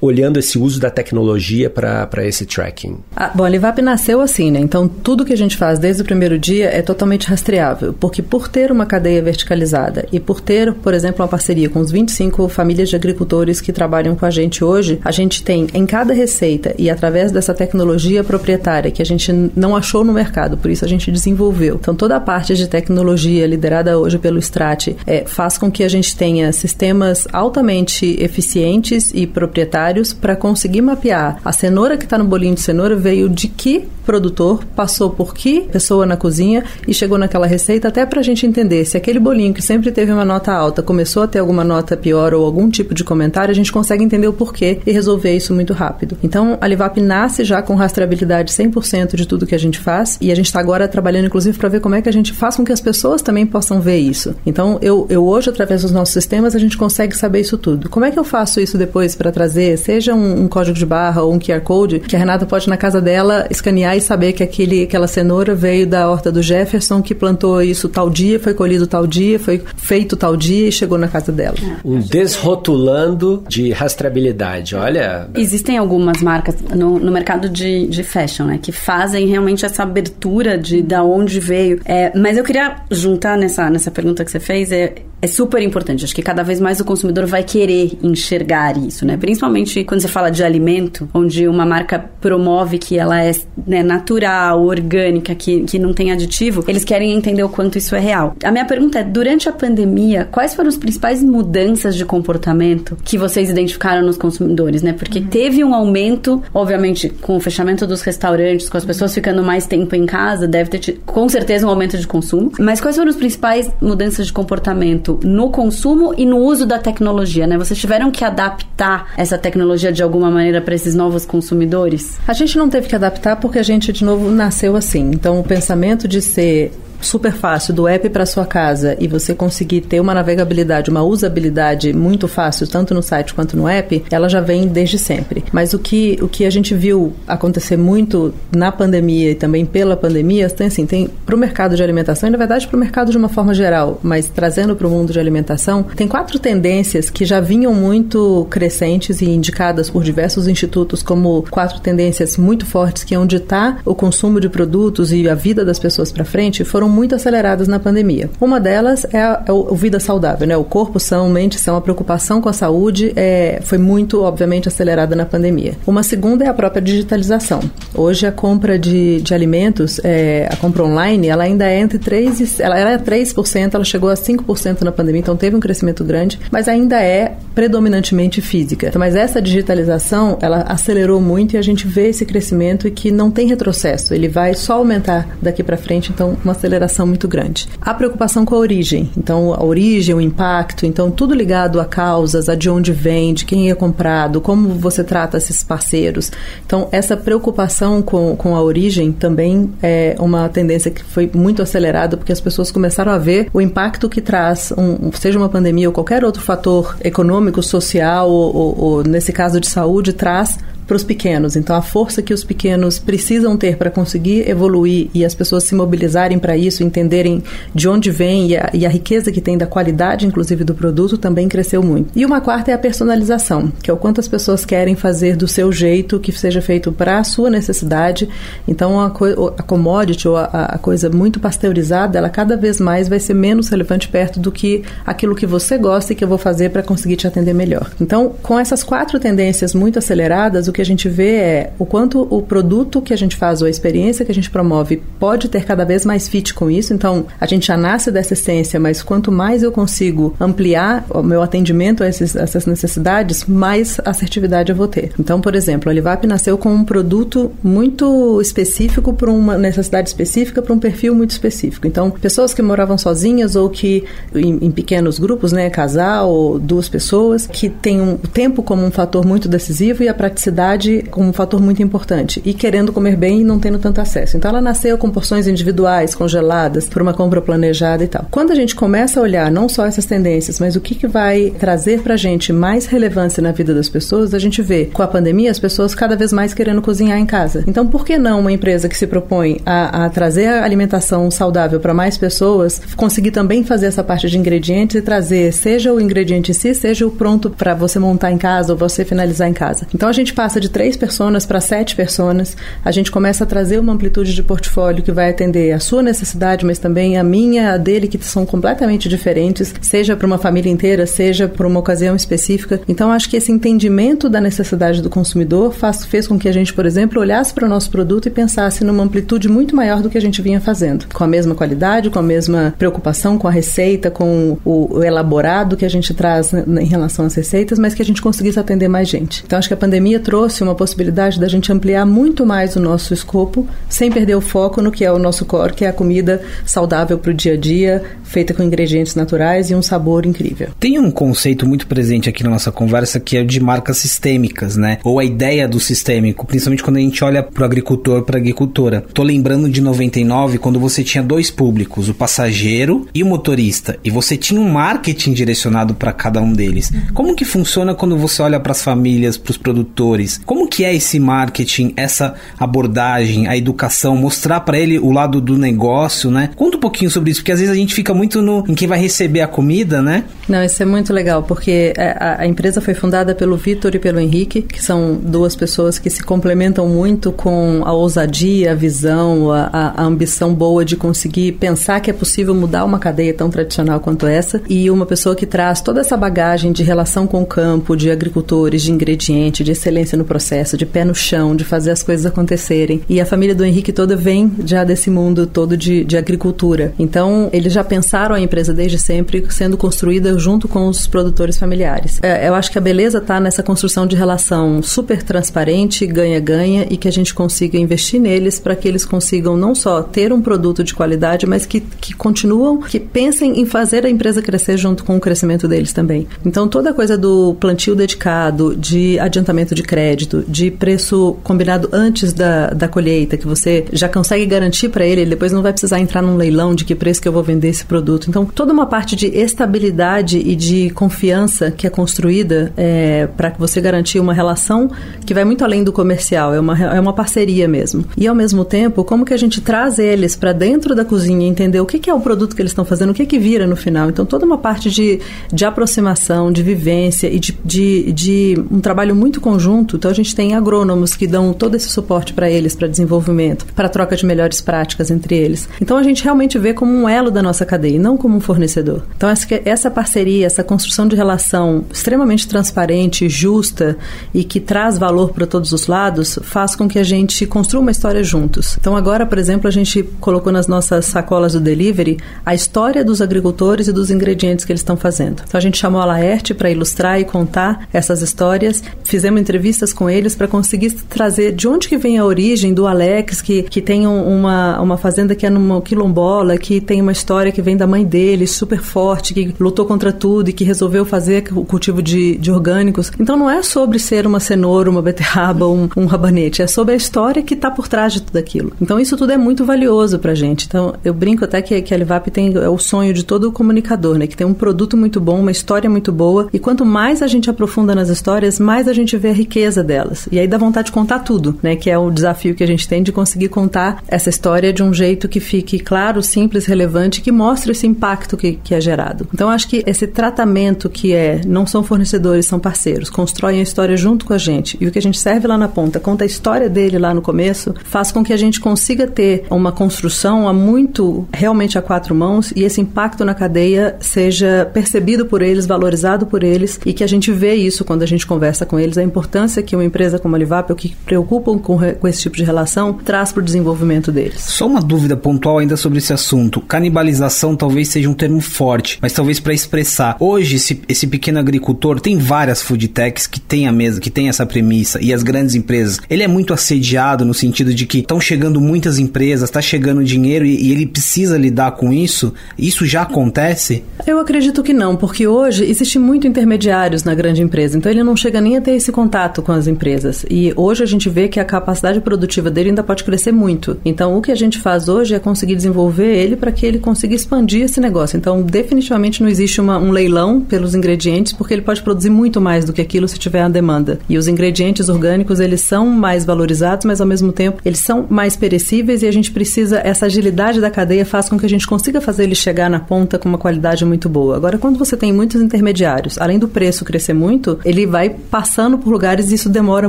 Speaker 5: olhando esse uso da tecnologia para esse tracking?
Speaker 3: Ah, bom, a Livap nasceu assim, né? Então tudo que a gente faz desde o primeiro dia é totalmente rastreável, porque por ter uma cadeia verticalizada e por ter, por exemplo, uma parceria com os 25 famílias de agricultores que trabalham com a gente hoje, a gente tem em cada receita e através dessa tecnologia proprietária que a gente não achou no mercado, por isso a gente desenvolveu. Então toda a parte de tecnologia liderada hoje pelo Strat é, faz com que a gente tenha sistemas altamente eficientes e proprietários para conseguir mapear a cenoura que está no bolinho de cenoura veio de que produtor, passou por que pessoa na cozinha e chegou naquela receita até para a gente entender se aquele bolinho que sempre teve uma nota alta começou a ter alguma nota pior ou algum tipo de comentário, a gente consegue entender o porquê porquê e resolver isso muito rápido. Então, a Livap nasce já com rastreabilidade 100% de tudo que a gente faz e a gente está agora trabalhando, inclusive, para ver como é que a gente faz com que as pessoas também possam ver isso. Então, eu, eu hoje, através dos nossos sistemas, a gente consegue saber isso tudo. Como é que eu faço isso depois para trazer, seja um, um, código de barra ou um QR Code, que a Renata pode na casa dela escanear e saber que aquele, aquela cenoura veio da horta do Jefferson, que plantou isso tal dia, foi colhido tal dia, foi feito tal dia e chegou na casa dela.
Speaker 5: Um desrotulando de rastreabilidade, olha.
Speaker 4: Existem algumas marcas no, no mercado de, de fashion, né, que fazem realmente essa abertura de da onde veio. É, mas eu queria juntar nessa, nessa pergunta que você fez, é, é super importante. Acho que cada vez mais o consumidor vai querer enxergar isso, né? Principalmente quando você fala de alimento, onde uma marca promove que ela é né, natural, orgânica, que, que não tem aditivo, eles querem entender o quanto isso é real. A minha pergunta é: durante a pandemia, quais foram as principais mudanças de comportamento que vocês identificaram nos consumidores, né? Porque uhum. teve um aumento, obviamente, com o fechamento dos restaurantes, com as pessoas ficando mais tempo em casa, deve ter tido, com certeza um aumento de consumo. Mas quais foram as principais mudanças de comportamento? No consumo e no uso da tecnologia, né? Vocês tiveram que adaptar essa tecnologia de alguma maneira para esses novos consumidores?
Speaker 3: A gente não teve que adaptar porque a gente, de novo, nasceu assim. Então, o pensamento de ser super fácil do app para sua casa e você conseguir ter uma navegabilidade, uma usabilidade muito fácil, tanto no site quanto no app, ela já vem desde sempre. Mas o que, o que a gente viu acontecer muito na pandemia e também pela pandemia, tem assim, tem para o mercado de alimentação e na verdade para o mercado de uma forma geral, mas trazendo para o mundo de alimentação, tem quatro tendências que já vinham muito crescentes e indicadas por diversos institutos como quatro tendências muito fortes que iam ditar o consumo de produtos e a vida das pessoas para frente, foram muito aceleradas na pandemia. Uma delas é, a, é o, vida saudável, né? O corpo são, mente são, a preocupação com a saúde é, foi muito, obviamente, acelerada na pandemia. Uma segunda é a própria digitalização. Hoje a compra de, de alimentos, é, a compra online, ela ainda é entre 3 e, ela era 3%, ela chegou a 5% na pandemia, então teve um crescimento grande, mas ainda é predominantemente física. Então, mas essa digitalização, ela acelerou muito e a gente vê esse crescimento e que não tem retrocesso, ele vai só aumentar daqui para frente, então uma aceleração aceleração muito grande. A preocupação com a origem, então a origem, o impacto, então tudo ligado a causas, a de onde vem, de quem é comprado, como você trata esses parceiros. Então essa preocupação com, com a origem também é uma tendência que foi muito acelerada porque as pessoas começaram a ver o impacto que traz, um, seja uma pandemia ou qualquer outro fator econômico, social ou, ou, ou nesse caso de saúde, traz para os pequenos. Então, a força que os pequenos precisam ter para conseguir evoluir e as pessoas se mobilizarem para isso, entenderem de onde vem e a, e a, riqueza que tem da qualidade, inclusive, do produto, também cresceu muito. E uma quarta é a personalização, que é o quanto as pessoas querem fazer do seu jeito, que seja feito para a sua necessidade. Então, a, a commodity ou a, a coisa muito pasteurizada, ela cada vez mais vai ser menos relevante perto do que aquilo que você gosta e que eu vou fazer para conseguir te atender melhor. Então, com essas quatro tendências muito aceleradas, o que que a gente vê é o quanto o produto que a gente faz ou a experiência que a gente promove pode ter cada vez mais fit com isso. Então, a gente já nasce dessa essência, mas quanto mais eu consigo ampliar o meu atendimento a, esses, essas necessidades, mais assertividade eu vou ter. Então, por exemplo, a Livap nasceu com um produto muito específico para uma necessidade específica, para um perfil muito específico. Então, pessoas que moravam sozinhas ou que em, em pequenos grupos, né, casal ou duas pessoas, que têm um, o tempo como um fator muito decisivo e a praticidade como um fator muito importante e querendo comer bem e não tendo tanto acesso. Então ela nasceu com porções individuais, congeladas, por uma compra planejada e tal. Quando a gente começa a olhar não só essas tendências, mas o que, que vai trazer pra gente mais relevância na vida das pessoas, a gente vê com a pandemia as pessoas cada vez mais querendo cozinhar em casa. Então por que não uma empresa que se propõe a, a trazer a alimentação saudável para mais pessoas conseguir também fazer essa parte de ingredientes e trazer seja o ingrediente em si, seja o pronto para você montar em casa ou você finalizar em casa. Então a gente passa de três pessoas para sete pessoas, a gente começa a trazer uma amplitude de portfólio que vai atender a sua necessidade, mas também a minha, a dele, que são completamente diferentes, seja para uma família inteira, seja para uma ocasião específica. Então, acho que esse entendimento da necessidade do consumidor faz, fez com que a gente, por exemplo, olhasse para o nosso produto e pensasse numa amplitude muito maior do que a gente vinha fazendo, com a mesma qualidade, com a mesma preocupação com a receita, com o, o elaborado que a gente traz né, em relação às receitas, mas que a gente conseguisse atender mais gente. Então, acho que a pandemia trouxe trouxe uma possibilidade da gente ampliar muito mais o nosso escopo, sem perder o foco no que é o nosso core, que é a comida saudável para o dia a dia, feita com ingredientes naturais e um sabor incrível.
Speaker 2: Tem um conceito muito presente aqui na nossa conversa que é o de marcas sistêmicas, né? Ou a ideia do sistêmico, principalmente quando a gente olha pro agricultor, pra agricultora. Tô lembrando de 99, quando você tinha dois públicos, o passageiro e o motorista, e você tinha um marketing direcionado para cada um deles. Como que funciona quando você olha para as famílias, para os produtores? Como que é esse marketing, essa abordagem, a educação, mostrar para ele o lado do negócio, né? Conta um pouquinho sobre isso, porque às vezes a gente fica muito no em quem vai receber a comida, né?
Speaker 3: Não, isso é muito legal, porque é, a, a empresa foi fundada pelo Vitor e pelo Henrique, que são duas pessoas que se complementam muito com a ousadia, a visão, a, a, ambição boa de conseguir pensar que é possível mudar uma cadeia tão tradicional quanto essa, e uma pessoa que traz toda essa bagagem de relação com o campo, de agricultores, de ingrediente, de excelência no processo, de pé no chão, de fazer as coisas acontecerem. E a família do Henrique toda vem já desse mundo todo de, de agricultura. Então, eles já pensaram a empresa desde sempre sendo construída junto com os produtores familiares. É, eu acho que a beleza está nessa construção de relação super transparente, ganha-ganha, e que a gente consiga investir neles para que eles consigam não só ter um produto de qualidade, mas que, que continuam, que pensem em fazer a empresa crescer junto com o crescimento deles também. Então, toda a coisa do plantio dedicado, de adiantamento de crédito, de preço combinado antes da, da colheita, que você já consegue garantir para ele, ele depois não vai precisar entrar num leilão de que preço que eu vou vender esse produto. Então, toda uma parte de estabilidade e de confiança que é construída é, para você garantir uma relação que vai muito além do comercial, é uma, é uma parceria mesmo. E ao mesmo tempo, como que a gente traz eles para dentro da cozinha entender o que, que, é o produto que eles estão fazendo, o que, que vira no final. Então, toda uma parte de, de aproximação, de vivência e de, de, de um trabalho muito conjunto. Então, a gente tem agrônomos que dão todo esse suporte para eles, para desenvolvimento, para troca de melhores práticas entre eles. Então, a gente realmente vê como um elo da nossa cadeia, não como um fornecedor. Então, essa parceria, essa construção de relação extremamente transparente, justa e que traz valor para todos os lados, faz com que a gente construa uma história juntos. Então, agora, por exemplo, a gente colocou nas nossas sacolas do delivery a história dos agricultores e dos ingredientes que eles estão fazendo. Então, a gente chamou a Laerte para ilustrar e contar essas histórias, fizemos entrevistas com eles para conseguir trazer de onde que vem a origem do Alex, que, que tem uma, uma fazenda que é numa quilombola, que tem uma história que vem da mãe dele, super forte, que lutou contra tudo e que resolveu fazer o cultivo de, de orgânicos. Então não é sobre ser uma cenoura, uma beterraba, um, um rabanete, é sobre a história que está por trás de tudo aquilo. Então isso tudo é muito valioso pra gente. Então eu brinco até que, que a Livap tem é o sonho de todo comunicador, né? Que tem um produto muito bom, uma história muito boa e quanto mais a gente aprofunda nas histórias, mais a gente vê a riqueza delas. E aí dá vontade de contar tudo, né? Que é o desafio que a gente tem de conseguir contar essa história de um jeito que fique claro, simples, relevante, que mostre esse impacto que, que é gerado. Então acho que esse tratamento que é não são fornecedores, são parceiros, constroem a história junto com a gente e o que a gente serve lá na ponta, conta a história dele lá no começo, faz com que a gente consiga ter uma construção a muito realmente a quatro mãos e esse impacto na cadeia seja percebido por eles, valorizado por eles e que a gente vê isso quando a gente conversa com eles, a importância que uma empresa como a Livap, que preocupam com, com esse tipo de relação, traz para o desenvolvimento deles.
Speaker 2: Só uma dúvida pontual ainda sobre esse assunto. Canibalização talvez seja um termo forte, mas talvez para expressar. Hoje, esse, esse pequeno agricultor tem várias food techs que tem a mesa, que tem essa premissa, e as grandes empresas. Ele é muito assediado no sentido de que estão chegando muitas empresas, está chegando dinheiro e, e ele precisa lidar com isso. Isso já acontece?
Speaker 3: Eu acredito que não, porque hoje existe muito intermediários na grande empresa, então ele não chega nem a ter esse contato com as empresas. E hoje a gente vê que a capacidade produtiva dele ainda pode crescer muito. Então o que a gente faz hoje é conseguir desenvolver ele para que ele consiga expandir esse negócio. Então definitivamente não existe uma, um leilão pelos ingredientes, porque ele pode produzir muito mais do que aquilo se tiver a demanda. E os ingredientes orgânicos eles são mais valorizados, mas ao mesmo tempo eles são mais perecíveis e a gente precisa essa agilidade da cadeia faz com que a gente consiga fazer ele chegar na ponta com uma qualidade muito boa. Agora quando você tem muitos intermediários, além do preço crescer muito, ele vai passando por lugares e isso demora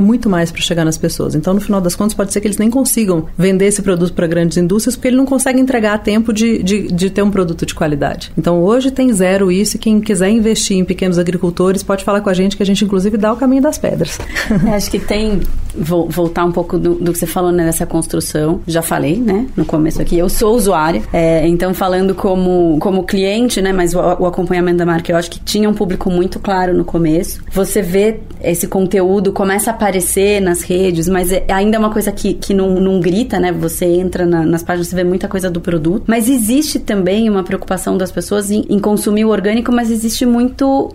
Speaker 3: muito mais para chegar nas pessoas. Então no final das contas pode ser que eles nem consigam vender esse produto para grandes indústrias porque ele não consegue entregar a tempo de, de, de ter um produto de qualidade. Então hoje tem zero isso e quem quiser investir em pequenos agricultores pode falar com a gente que a gente inclusive dá o caminho das pedras. [laughs]
Speaker 4: É, acho que tem vou voltar um pouco do, do que você falou né, nessa construção. Já falei, né, no começo aqui. Eu sou usuária, é, então falando como, como cliente, né, mas o, o, acompanhamento da marca, eu acho que tinha um público muito claro no começo. Você vê esse conteúdo, começa a aparecer nas redes, mas é, ainda é uma coisa que, que não, não grita, né? Você entra na, nas páginas, você vê muita coisa do produto. Mas existe também uma preocupação das pessoas em, em consumir o orgânico, mas existe muito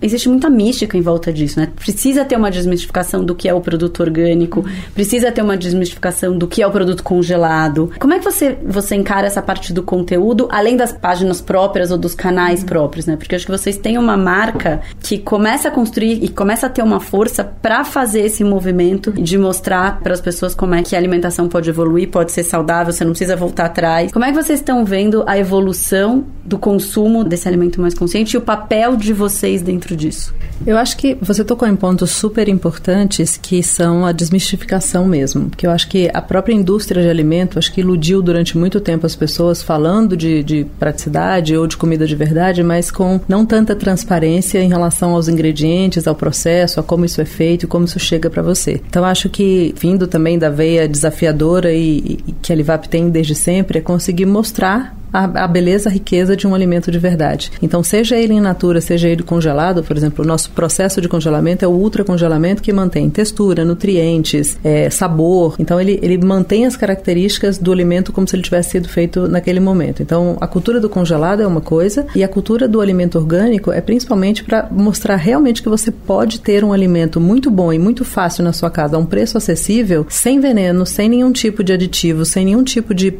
Speaker 4: existe muita mística em volta disso, né? Precisa ter uma desmistificação do que é o produto orgânico, precisa ter uma desmistificação do que é o produto congelado. Como é que você, você encara essa parte do conteúdo, além das páginas próprias ou dos canais próprios, né? Porque acho que vocês têm uma marca que começa a construir e começa a ter uma força para fazer esse movimento de mostrar para as pessoas como é que a alimentação pode evoluir, pode ser saudável, você não precisa voltar atrás. Como é que vocês estão vendo a evolução do consumo desse alimento mais consciente e o papel de vocês dentro disso?
Speaker 3: Eu acho que você tocou em pontos super importantes que são a desmistificação mesmo. Porque eu acho que a própria indústria de alimento, acho que iludiu durante muito tempo as pessoas falando de, de praticidade ou de comida de verdade, mas com não tanta transparência em relação aos ingredientes, ao processo, a como isso é feito e como isso chega para você. Então acho que, vindo também da veia desafiadora e, e que a Livap tem desde sempre, é conseguir mostrar a, a, beleza, a riqueza de um alimento de verdade. Então, seja ele in natura, seja ele congelado, por exemplo, o nosso processo de congelamento é o ultracongelamento que mantém textura, nutrientes, é, sabor. Então, ele, ele mantém as características do alimento como se ele tivesse sido feito naquele momento. Então, a cultura do congelado é uma coisa e a cultura do alimento orgânico é principalmente para mostrar realmente que você pode ter um alimento muito bom e muito fácil na sua casa a um preço acessível, sem veneno, sem nenhum tipo de aditivo, sem nenhum tipo de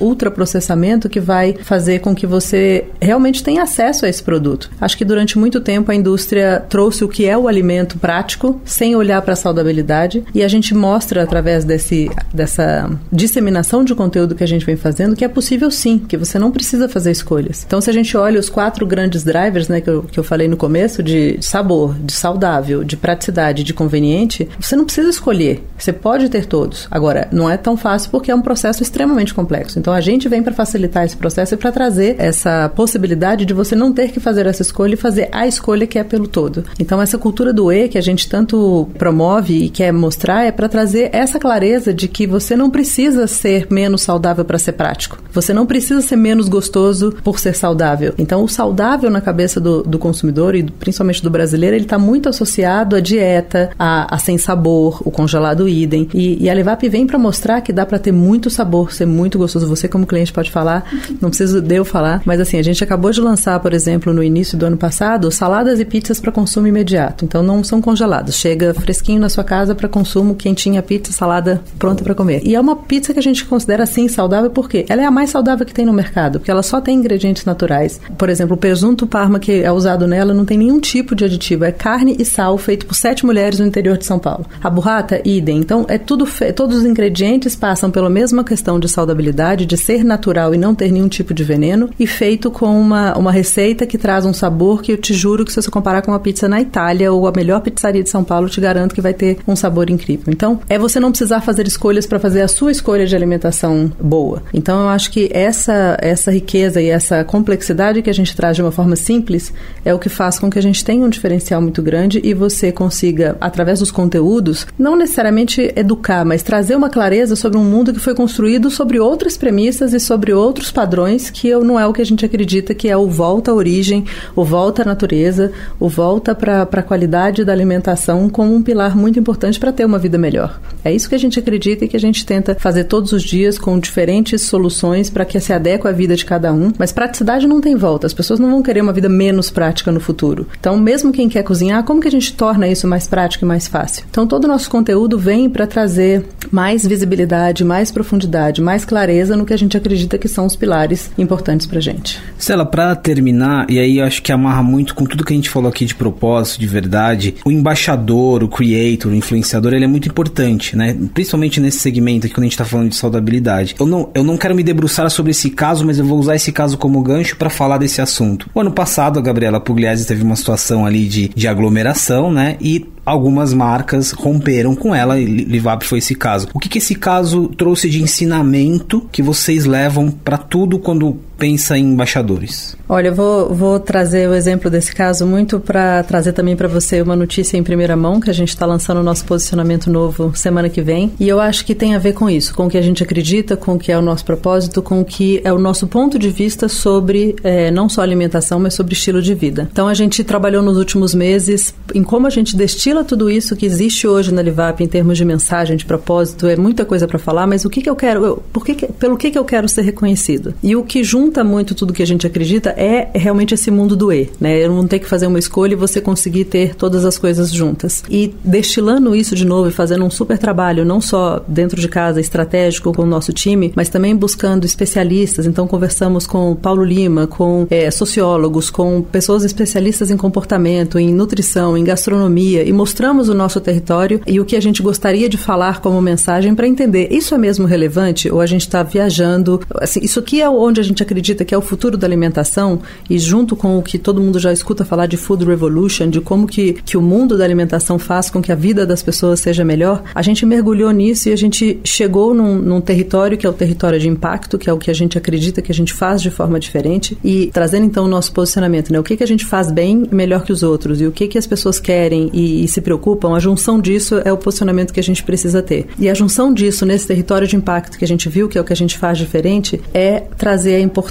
Speaker 3: ultraprocessamento que vai fazer com que você realmente tenha acesso a esse produto. Acho que durante muito tempo a indústria trouxe o que é o alimento prático, sem olhar para a saudabilidade, e a gente mostra através desse, dessa disseminação de conteúdo que a gente vem fazendo que é possível sim, que você não precisa fazer escolhas. Então, se a gente olha os quatro grandes drivers, né, que eu, que eu falei no começo, de sabor, de saudável, de praticidade, de conveniente, você não precisa escolher. Você pode ter todos. Agora, não é tão fácil porque é um processo extremamente complexo. Então, a gente vem para facilitar facilitar esse processo e para trazer essa possibilidade de você não ter que fazer essa escolha e fazer a escolha que é pelo todo. Então, essa cultura do E que a gente tanto promove e quer mostrar é para trazer essa clareza de que você não precisa ser menos saudável para ser prático. Você não precisa ser menos gostoso por ser saudável. Então, o saudável na cabeça do, do consumidor e principalmente do brasileiro, ele está muito associado à dieta, a, a, sem sabor, o congelado idem. E, e a Levap vem para mostrar que dá para ter muito sabor, ser muito gostoso. Você, como cliente, pode falar falar, não preciso de eu falar, mas assim, a gente acabou de lançar, por exemplo, no início do ano passado, saladas e pizzas para consumo imediato. Então não são congelados, chega fresquinho na sua casa para consumo, quentinha pizza, salada pronta para comer. E é uma pizza que a gente considera assim saudável porque ela é a mais saudável que tem no mercado, porque ela só tem ingredientes naturais. Por exemplo, o presunto parma que é usado nela não tem nenhum tipo de aditivo, é carne e sal feito por sete mulheres no interior de São Paulo. A burrata, idem. Então é tudo fe... todos os ingredientes passam pela mesma questão de saudabilidade, de ser natural e não ter nenhum tipo de veneno e feito com uma, uma receita que traz um sabor que eu te juro que se você comparar com uma pizza na Itália ou a melhor pizzaria de São Paulo, te garanto que vai ter um sabor incrível. Então, é você não precisar fazer escolhas para fazer a sua escolha de alimentação boa. Então, eu acho que essa essa riqueza e essa complexidade que a gente traz de uma forma simples é o que faz com que a gente tenha um diferencial muito grande e você consiga, através dos conteúdos, não necessariamente educar, mas trazer uma clareza sobre um mundo que foi construído sobre outras premissas e sobre outros outros padrões que não é o que a gente acredita que é o volta à origem, o volta à natureza, o volta para a qualidade da alimentação como um pilar muito importante para ter uma vida melhor. É isso que a gente acredita e que a gente tenta fazer todos os dias com diferentes soluções para que se adeque à vida de cada um. Mas praticidade não tem volta. As pessoas não vão querer uma vida menos prática no futuro. Então, mesmo quem quer cozinhar, como que a gente torna isso mais prático e mais fácil? Então, todo o nosso conteúdo vem para trazer mais visibilidade, mais profundidade, mais clareza no que a gente acredita que são os pilares importantes pra gente.
Speaker 2: Stella, para terminar, e aí acho que amarra muito com tudo que a gente falou aqui de propósito, de verdade, o embaixador, o creator, o influenciador, ele é muito importante, né? Principalmente nesse segmento aqui quando a gente tá falando de saudabilidade. Eu não, eu não quero me debruçar sobre esse caso, mas eu vou usar esse caso como gancho para falar desse assunto. O ano passado, a Gabriela Pugliese teve uma situação ali de, de aglomeração, né? E algumas marcas romperam com ela, e Livap foi esse caso. O que, que esse caso trouxe de ensinamento que vocês levam para tudo quando pensa em embaixadores?
Speaker 3: Olha, eu vou, vou trazer o exemplo desse caso muito para trazer também para você uma notícia em primeira mão, que a gente está lançando o nosso posicionamento novo semana que vem. E eu acho que tem a ver com isso, com o que a gente acredita, com o que é o nosso propósito, com o que é o nosso ponto de vista sobre é, não só alimentação, mas sobre estilo de vida. Então a gente trabalhou nos últimos meses em como a gente destila tudo isso que existe hoje na Livap em termos de mensagem, de propósito, é muita coisa para falar, mas o que, que eu quero, eu, por que, que pelo que, que eu quero ser reconhecido? E o que junta muito tudo que a gente acredita é realmente esse mundo do E, né? Eu não ter que fazer uma escolha e você conseguir ter todas as coisas juntas. E destilando isso de novo e fazendo um super trabalho, não só dentro de casa, estratégico com o nosso time, mas também buscando especialistas. Então, conversamos com Paulo Lima, com é, sociólogos, com pessoas especialistas em comportamento, em nutrição, em gastronomia e mostramos o nosso território e o que a gente gostaria de falar como mensagem para entender isso é mesmo relevante ou a gente está viajando. Assim, isso aqui é onde a gente acredita que é o futuro da alimentação e junto com o que todo mundo já escuta falar de food revolution, de como que, que o mundo da alimentação faz com que a vida das pessoas seja melhor, a gente mergulhou nisso e a gente chegou num, num território que é o território de impacto, que é o que a gente acredita que a gente faz de forma diferente e trazendo então o nosso posicionamento, né? O que, que a gente faz bem melhor que os outros e o que, que as pessoas querem e, e se preocupam, a junção disso é o posicionamento que a gente precisa ter. E a junção disso nesse território de impacto que a gente viu, que é o que a gente faz diferente, é trazer a importância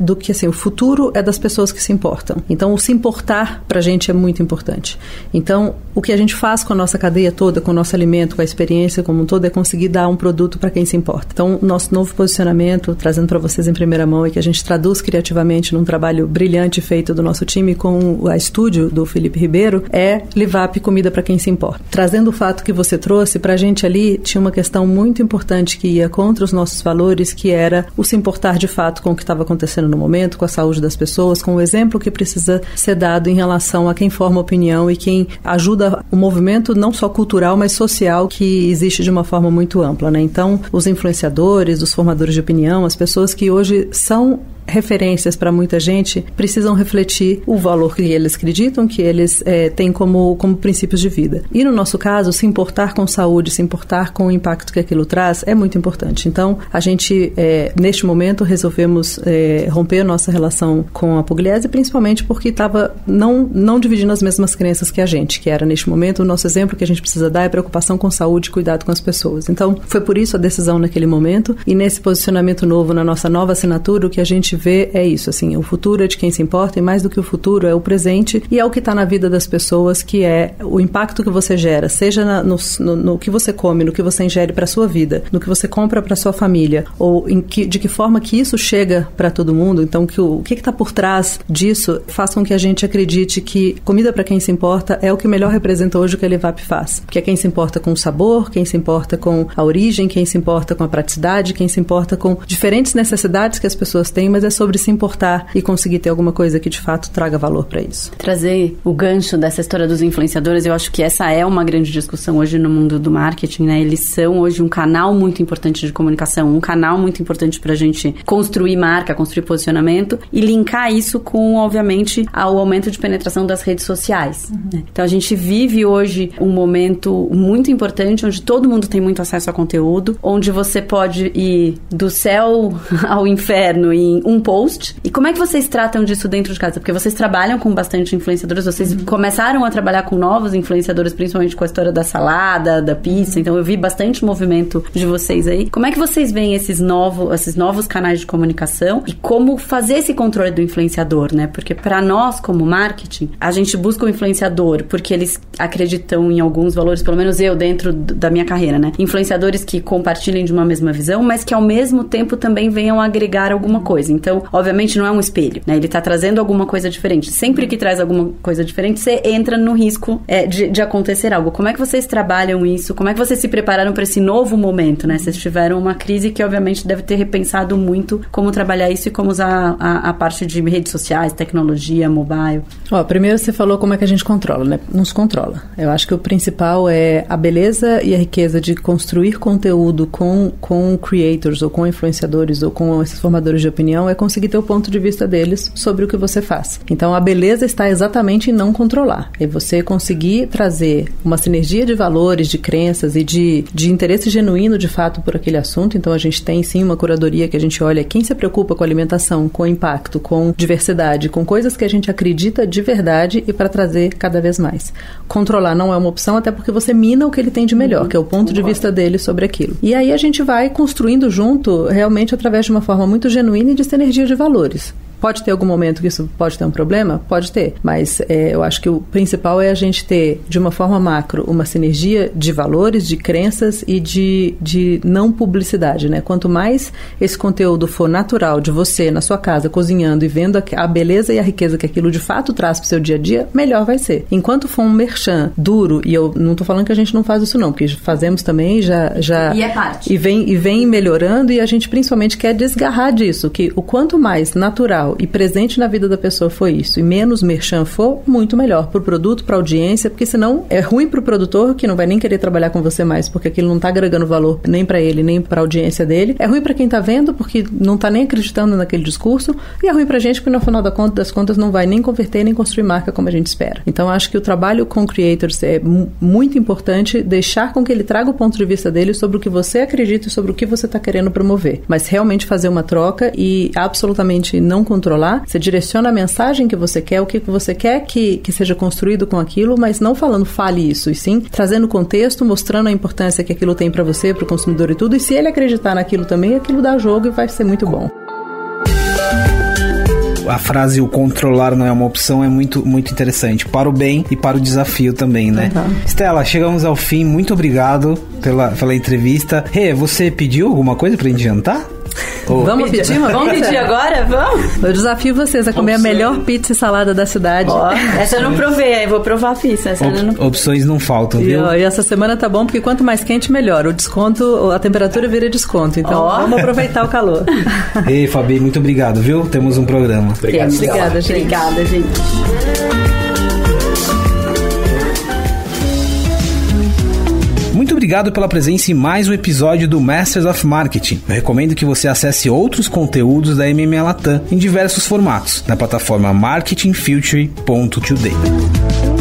Speaker 3: do que assim, o futuro é das pessoas que se importam. Então, o se importar pra gente é muito importante. Então, o que a gente faz com a nossa cadeia toda, com o nosso alimento, com a experiência como um todo, é conseguir dar um produto para quem se importa. Então, nosso novo posicionamento, trazendo para vocês em primeira mão, e que a gente traduz criativamente num trabalho brilhante feito do nosso time com a estúdio do Felipe Ribeiro, é Livap Comida para quem se importa. Trazendo o fato que você trouxe, para a gente ali tinha uma questão muito importante que ia contra os nossos valores, que era o se importar de fato com o que estava acontecendo no momento, com a saúde das pessoas, com o exemplo que precisa ser dado em relação a quem forma opinião e quem ajuda o movimento não só cultural, mas social que existe de uma forma muito ampla. Né? Então, os influenciadores, os formadores de opinião, as pessoas que hoje são referências para muita gente precisam refletir o valor que eles acreditam, que eles é, têm como, como princípios de vida. E no nosso caso, se importar com saúde, se importar com o impacto que aquilo traz, é muito importante. Então, a gente, é, neste momento, resolvemos é, romper nossa relação com a Pugliese, principalmente porque estava não, não dividindo as mesmas crenças que a gente, que era, neste momento, o nosso exemplo que a gente precisa dar é preocupação com saúde cuidado com as pessoas. Então, foi por isso a decisão naquele momento e nesse posicionamento novo, na nossa nova assinatura, o que a gente vê é isso, assim, o futuro é de quem se importa e mais do que o futuro é o presente e é o que está na vida das pessoas, que é o impacto que você gera, seja na, no, no, no, que você come, no que você ingere para sua vida, no que você compra para sua família, ou que, de que forma que isso chega para todo mundo. Então, que o, o que está por trás disso faz com que a gente acredite que comida para quem se importa é o que melhor representa hoje o que a Levap faz, que é quem se importa com o sabor, quem se importa com a origem, quem se importa com a praticidade, quem se importa com diferentes necessidades que as pessoas têm, mas é sobre se importar e conseguir ter alguma coisa que de fato traga valor para isso.
Speaker 4: Trazer o gancho dessa história dos influenciadores, eu acho que essa é uma grande discussão hoje no mundo do marketing, né? Eles são hoje um canal muito importante de comunicação, um canal muito importante para a gente construir marca, construir posicionamento e linkar isso com, obviamente, ao aumento de penetração das redes sociais. Uhum. Né? Então a gente vive hoje um momento muito importante onde todo mundo tem muito acesso a conteúdo, onde você pode ir do céu [laughs] ao inferno em um post. E como é que vocês tratam disso dentro de casa? Porque vocês trabalham com bastante influenciadores, vocês uhum. começaram a trabalhar com novos influenciadores, principalmente com a história da salada, da pizza. Então eu vi bastante movimento de vocês aí. Como é que vocês veem esses novos, esses novos canais de comunicação e como fazer esse controle do influenciador, né? Porque para nós como marketing, a gente busca o influenciador porque eles acreditam em alguns valores, pelo menos eu dentro da minha carreira, né? Influenciadores que compartilhem de uma mesma visão, mas que ao mesmo tempo também venham agregar alguma coisa. Então obviamente, não é um espelho, né? Ele tá trazendo alguma coisa diferente. Sempre que traz alguma coisa diferente, você entra no risco é, de, de, acontecer algo. Como é que vocês trabalham isso? Como é que vocês se prepararam para esse novo momento, né? Vocês tiveram uma crise que, obviamente, deve ter repensado muito como trabalhar isso e como usar a, a parte de redes sociais, tecnologia, mobile.
Speaker 3: Ó, primeiro você falou como é que a gente controla, né? Nos controla. Eu acho que o principal é a beleza e a riqueza de construir conteúdo com, com creators ou com influenciadores ou com esses formadores de opinião é conseguir ter o ponto de vista deles sobre o que você faz. Então a beleza está exatamente em não controlar. É você conseguir trazer uma sinergia de valores, de crenças e de, de interesse genuíno de fato por aquele assunto. Então a gente tem sim uma curadoria que a gente olha quem se preocupa com alimentação, com impacto, com diversidade, com coisas que a gente acredita de verdade e para trazer cada vez mais. Controlar não é uma opção, até porque você mina o que ele tem de melhor, que é o ponto de vista dele sobre aquilo. E aí a gente vai construindo junto, realmente através de uma forma muito genuína e de sinergia de valores. Pode ter algum momento que isso pode ter um problema? Pode ter. Mas é, eu acho que o principal é a gente ter, de uma forma macro, uma sinergia de valores, de crenças e de, de não publicidade, né? Quanto mais esse conteúdo for natural de você na sua casa, cozinhando e vendo a, a beleza e a riqueza que aquilo de fato traz para o seu dia a dia, melhor vai ser. Enquanto for um merchan duro, e eu não estou falando que a gente não faz isso não, porque fazemos também, já... já
Speaker 4: e é parte.
Speaker 3: E vem, e vem melhorando e a gente principalmente quer desgarrar disso, que o quanto mais natural e presente na vida da pessoa foi isso, e menos merchan for, muito melhor para o produto, para a audiência, porque senão é ruim para o produtor que não vai nem querer trabalhar com você mais, porque aquilo não está agregando valor nem para ele, nem para a audiência dele. É ruim para quem está vendo, porque não está nem acreditando naquele discurso, e é ruim para a gente, porque no final das contas não vai nem converter nem construir marca como a gente espera. Então acho que o trabalho com creators é muito importante deixar com que ele traga o ponto de vista dele sobre o que você acredita e sobre o que você está querendo promover, mas realmente fazer uma troca e absolutamente não controlar, você direciona a mensagem que você quer, o que você quer que, que seja construído com aquilo, mas não falando fale isso, e sim trazendo contexto, mostrando a importância que aquilo tem para você, para o consumidor e tudo, e se ele acreditar naquilo também, aquilo dá jogo e vai ser muito bom
Speaker 2: a frase o controlar não é uma opção é muito, muito interessante. Para o bem e para o desafio também, né? Uhum. Estela, chegamos ao fim. Muito obrigado pela, pela entrevista. Rê, hey, você pediu alguma coisa pra gente jantar?
Speaker 3: Oh. Vamos pedir uma
Speaker 4: Vamos pedir agora? Vamos?
Speaker 3: Eu desafio vocês a comer Opção. a melhor pizza e salada da cidade.
Speaker 4: Oh, essa eu não provei, aí vou provar a pizza. Essa
Speaker 2: Op
Speaker 4: não...
Speaker 2: Opções não faltam, viu?
Speaker 3: E, e, essa semana tá bom, porque quanto mais quente, melhor. O desconto, a temperatura vira desconto. Então oh. vamos aproveitar o calor.
Speaker 2: Ei, Fabi, muito obrigado, viu? Temos um programa.
Speaker 4: Obrigado. Obrigada, gente. Obrigada, gente.
Speaker 2: Obrigado pela presença em mais um episódio do Masters of Marketing. Eu recomendo que você acesse outros conteúdos da MMA Latam em diversos formatos na plataforma marketingfuture.today.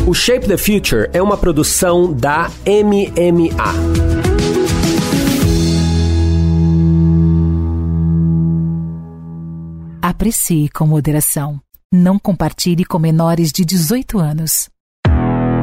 Speaker 5: O Shape the Future é uma produção da MMA.
Speaker 1: Aprecie com moderação. Não compartilhe com menores de 18 anos.